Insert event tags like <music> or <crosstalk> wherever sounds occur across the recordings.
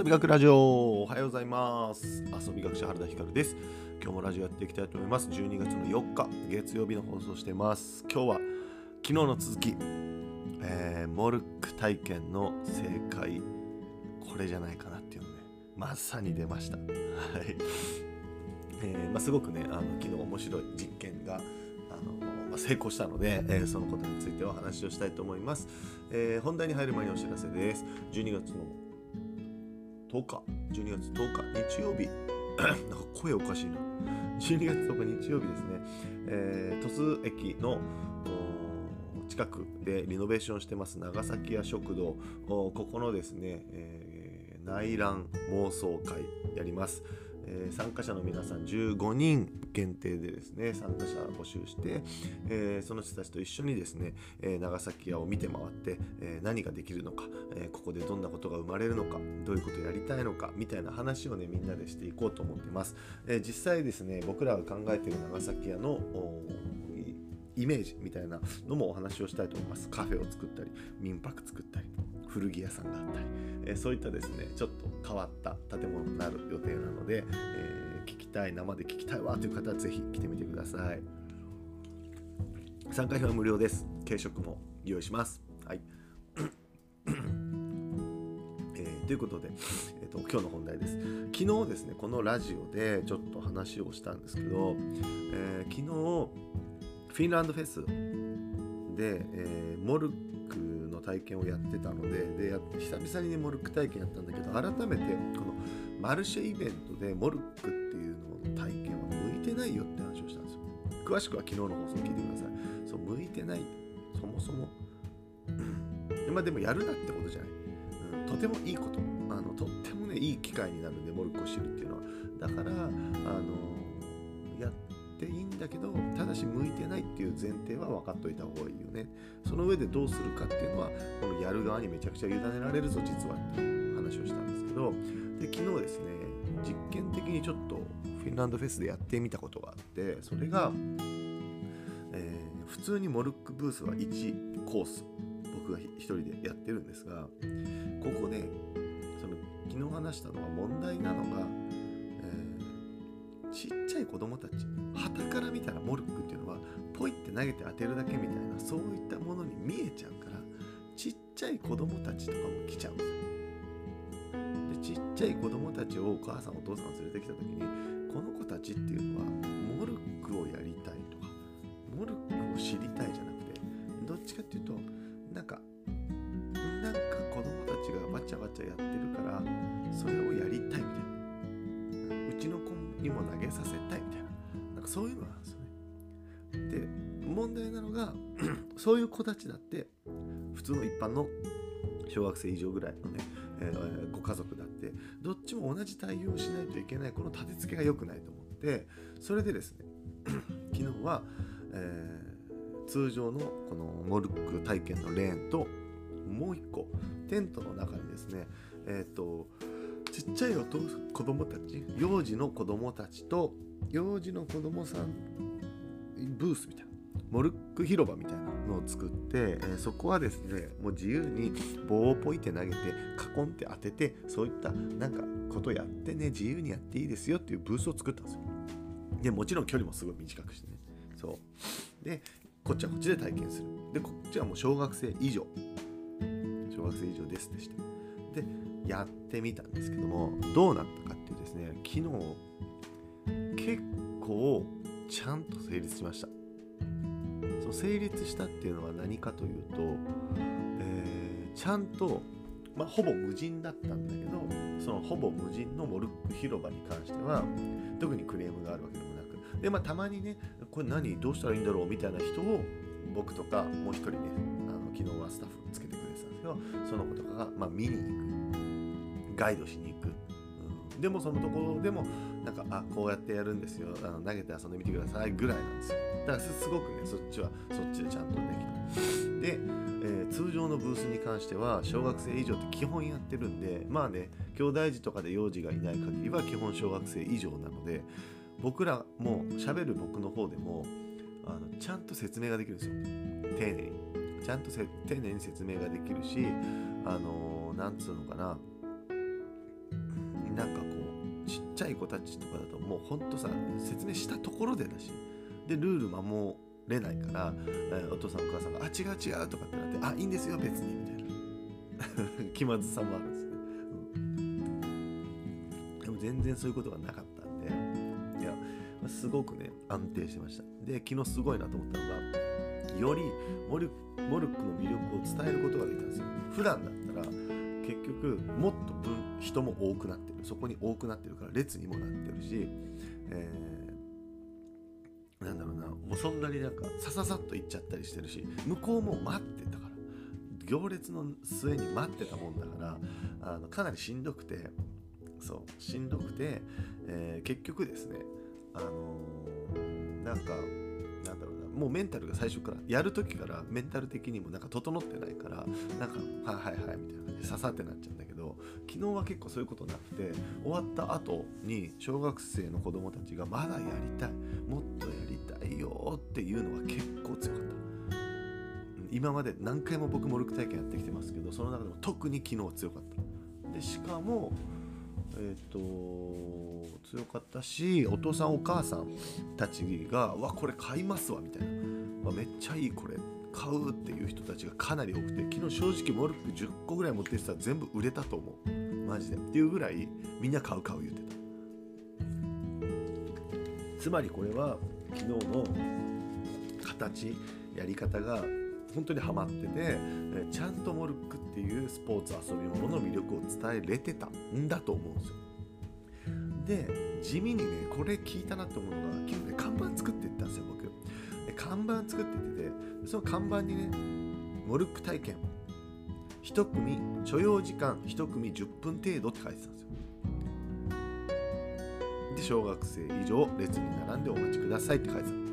遊び学ラジオ。おはようございます。遊び学者原田光です。今日もラジオやっていきたいと思います。12月の4日月曜日の放送してます。今日は昨日の続き、えー、モルック体験の正解。これじゃないかなっていうのね。まさに出ました。はい、えーまあ、すごくねあの昨日面白い実験があの成功したので、えー、そのことについてお話をしたいと思います、えー、本題に入る前にお知らせです。12月の10日12月10日日曜日。<clears throat> なんか声おかしいな。12月10日日曜日ですね、えー、鳥栖駅の近くでリノベーションしてます長崎屋食堂。ここのですね、えー、内覧妄想会やります。えー、参加者の皆さん15人限定でですね参加者募集して、えー、その人たちと一緒にですね、え、長崎屋を見て回って、え何ができるのか、えここでどんなことが生まれるのかどういうことをやりたいのかみたいな話をねみんなでしていこうと思ってます、え実際ですね僕らが考えている長崎屋のイメージみたいなのもお話をしたいと思います。カフェを作ったり民泊作ったり古着屋さんがあったり、えそういったですねちょっと変わった建物になる予定なので、え、聞きたい生で聞きたいわという方はぜひ来てみてください。参加費は無料です。軽食も用意します。はい。え、ということで、えーと、今日の本題です。昨日ですね、このラジオでちょっと話をしたんですけど、えー、昨日、フィンランドフェスで、えー、モル体験をやってたのでで久々にねモルック体験やったんだけど改めてこのマルシェイベントでモルックっていうのの体験は向いてないよって話をしたんですよ。詳しくは昨日の放送聞いてください。そう向いてない。そもそも、まあでもやるなってことじゃない、うん、とてもいいこと。あのとってもねいい機会になるんでモルックを知るっていうのは。だからあのっていいんだけどただし向いてないっていう前提は分かっといた方がいいよねその上でどうするかっていうのはこのやる側にめちゃくちゃ委ねられるぞ実はっていう話をしたんですけどで昨日ですね実験的にちょっとフィンランドフェスでやってみたことがあってそれが、えー、普通にモルックブースは1コース僕が1人でやってるんですがここでその昨日話したのは問題なのがえーちっちゃい子供たち旗から見たらモルックっていうのはポイって投げて当てるだけみたいなそういったものに見えちゃうからちっちゃい子供たちとかも来ちゃうんですよ。でちっちゃい子供たちをお母さんお父さんが連れてきた時にこの子たちっていうのはモルックをやりたいとかモルックを知りたいじゃなくてどっちかっていうとそういう子たちだって普通の一般の小学生以上ぐらいのね、えー、ご家族だってどっちも同じ対応しないといけないこの立て付けが良くないと思ってそれでですね <clears throat> 昨日は、えー、通常のこのモルック体験のレーンともう一個テントの中にですねえっ、ー、とちっちゃいお子供たち幼児の子供たちと幼児の子供さんブースみたいなモルック広場みたいなのを作って、え、そこはですねもう自由に棒をポイって投げてカコンって当ててそういったなんかことやってね自由にやっていいですよっていうブースを作ったんですよ。でもちろん距離もすごい短くしてね。そう。でこっちはこっちで体験する。でこっちはもう小学生以上。小学生以上ですってして。でやってみたんですけどもどうなったかっていうですね昨日結構ちゃんと成立しました。その成立したっていうのは何かというと、えー、ちゃんと、まあ、ほぼ無人だったんだけどそのほぼ無人のモルック広場に関しては特にクレームがあるわけでもなくでまあたまにねこれ何どうしたらいいんだろうみたいな人を僕とかもう一人ねあの昨日はスタッフつけてくれてたんですけどその子とかが、まあ、見に行くガイドしに行く、でもそのところでもなんかあこうやってやるんですよ。あの投げて遊んでみてくださいぐらいなんですよ。だからすごくねそっちはそっちでちゃんとできた。で、えー、通常のブースに関しては小学生以上って基本やってるんでまあね兄弟児とかで幼児がいない限りは基本小学生以上なので僕らも喋る僕の方でもあのちゃんと説明ができるんですよ。丁寧に。ちゃんと丁寧に説明ができるしあのー、なんつうのかな。なんかこうちっちゃい子たちとかだともうほんとさ説明したところでだし。でルール守れないから、えー、お父さんお母さんが「あ違う違う」とかってなって「あいいんですよ別に」みたいな。<laughs> 気まずさもあるんですね、うん、でも全然そういうことがなかったんで。いやすごくね安定してました。で昨日すごいなと思ったのがよりモルモルックの魅力を伝えることができたんですよ。普段だったら結局もっと分人も多くなってる。そこに多くなってるから列にもなってるし、えーもうそんなになんかさささっと行っちゃったりしてるし向こうも待ってたから。行列の末に待ってたもんだからあのかなりしんどくてそうしんどくて、えー、結局ですねあのー、なんかなんだろうなもうメンタルが最初からやる時からメンタル的にもなんか整ってないからなんかはいはいはいみたいな感じで刺さってなっちゃうんだけど昨日は結構そういうことなくて終わった後に小学生の子供たちがまだやりたいもっとやっていうのが結構強かった今まで何回も僕もルク体験やってきてますけどその中でも特に昨日は強かった。でしかもえっ、ー、と強かったしお父さんお母さんたちが「わこれ買いますわ」みたいな「わめっちゃいいこれ」買うっていう人たちがかなり多くて昨日正直モルック10個ぐらい持ってきたら全部売れたと思う。マジで。っていうぐらいみんな買う買う言ってた。つまりこれは昨日の形やり方が本当にハマっててちゃんとモルックっていうスポーツ遊び物の魅力を伝えれてたんだと思うんですよ。で地味にねこれ聞いたなって思うのが昨日ね看板作っていったんですよ僕。で看板作っててその看板にねモルック体験。1組所要時間1組10分程度って書いてたんですよ。で小学生以上列に並んでお待ちくださいって書いてた。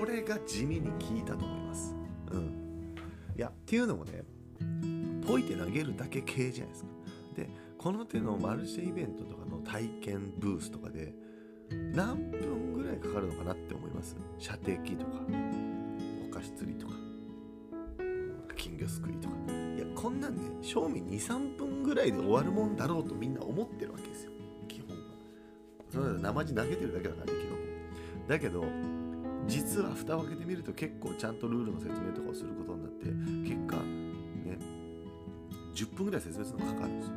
これが地味に効いたと思います。うん。いやっていうのもねポイて投げるだけ系じゃないですか。でこの手のマルシェイベントとかの体験ブースとかで何分ぐらいかかるのかなって思います？射的とかお菓子釣りとか金魚すくいとか。いやこんなんね賞味23分ぐらいで終わるもんだろうとみんな思ってるわけですよ。基本は。そ生地投げてるだけだからね昨日もだけど実は蓋を開けてみると結構ちゃんとルールの説明とかをすることになって結果ね10分ぐらい説明するのがかかるんですよ。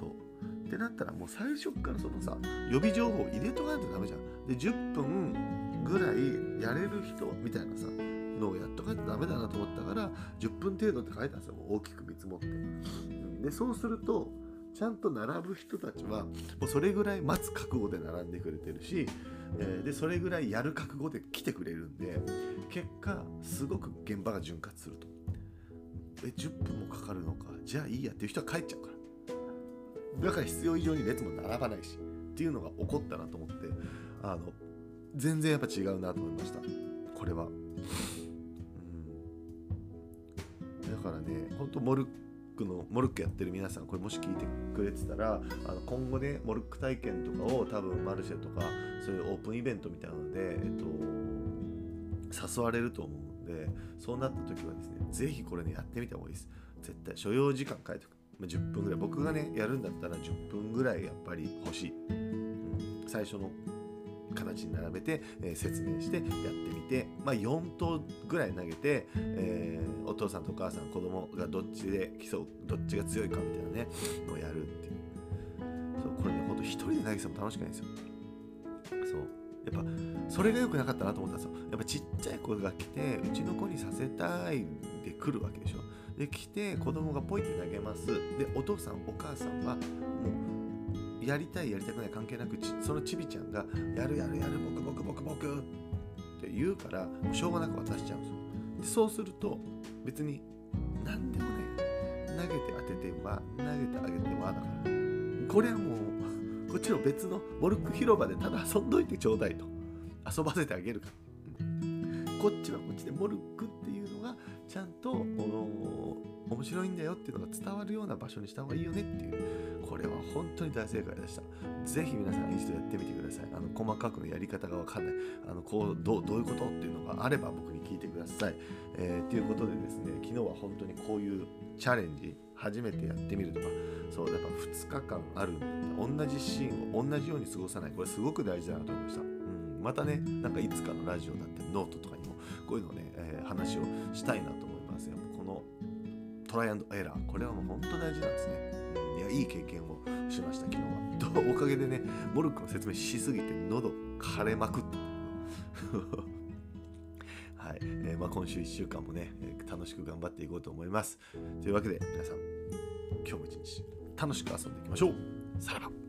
そう。ってなったらもう最初からそのさ予備情報入れとかないとダメじゃん。で10分ぐらいやれる人みたいなさのをやっとかないとダメだなと思ったから10分程度って書いたんですよ。大きく見積もって。でそうするとちゃんと並ぶ人たちはもうそれぐらい待つ覚悟で並んでくれてるし、えー、でそれぐらいやる覚悟で来てくれるんで結果すごく現場が潤滑すると。え10分もかかるのか。じゃあいいやっていう人は帰っちゃうから。だから必要以上に列も並ばないしっていうのが起こったなと思ってあの全然やっぱ違うなと思いました。これは、うん、だからね本当モルクのモルックやってる皆さんこれもし聞いてくれてたらあの今後ねモルック体験とかを多分マルシェとかそういうオープンイベントみたいなので、えっと、誘われると思うんでそうなった時はですね是非これねやってみた方がいいです。絶対所要時間書いておく、まあ、10分ぐらい。僕がねやるんだったら10分ぐらいやっぱり欲しい、うん、最初の形に並べて、えー、説明してやってみて、まあ、4投ぐらい投げて、えー、お父さんとお母さん子供がどっちで競うどっちが強いかみたいなねのをやるっていう。そうこれねほんと一人で投げても楽しくないんですよ。そう。やっぱそれが良くなかったなと思ったんですよ。やっぱちっちゃい子が来てうちの子にさせたいで来るわけでしょ。で来て子供がポイって投げます。でお父さんお母さんはもうやりたいやりたくない関係なくそのちびちゃんがやるやるやる僕僕僕僕って言うからうしょうがなく渡しちゃうんですよ。でそうすると別に何でもね投げて当てては投げてあげてはだから。これはもうこっちの別のモルック広場でただ遊んどいてちょうだいと。遊ばせてあげるから、こっちはこっちでモルックっていうのがちゃんと面白いんだよっていうのが伝わるような場所にした方がいいよねっていうこれは本当に大正解でした。ぜひ皆さん一度やってみてください。あの細かくのやり方がわかんないあのこうどうどういうことっていうのがあれば僕に聞いてください、えー、ということでですね昨日は本当にこういうチャレンジ初めてやってみるとか。そうやっぱ2日間あるんだ。同じシーンを同じように過ごさない。これすごく大事だなと思いました、またねなんかいつかのラジオだったりノートとかにもこういうのね、えー、話をしたいなと思いますよ。このトライアンドエラー。これはもう本当大事なんですね、うん、いやいい経験をしました昨日は。と <laughs> おかげでねモルックの説明しすぎて喉枯れまくった <laughs> はい。えーまあ、今週1週間もね、えー、楽しく頑張っていこうと思います。というわけで皆さん今日も一日楽しく遊んでいきましょう。さら。ば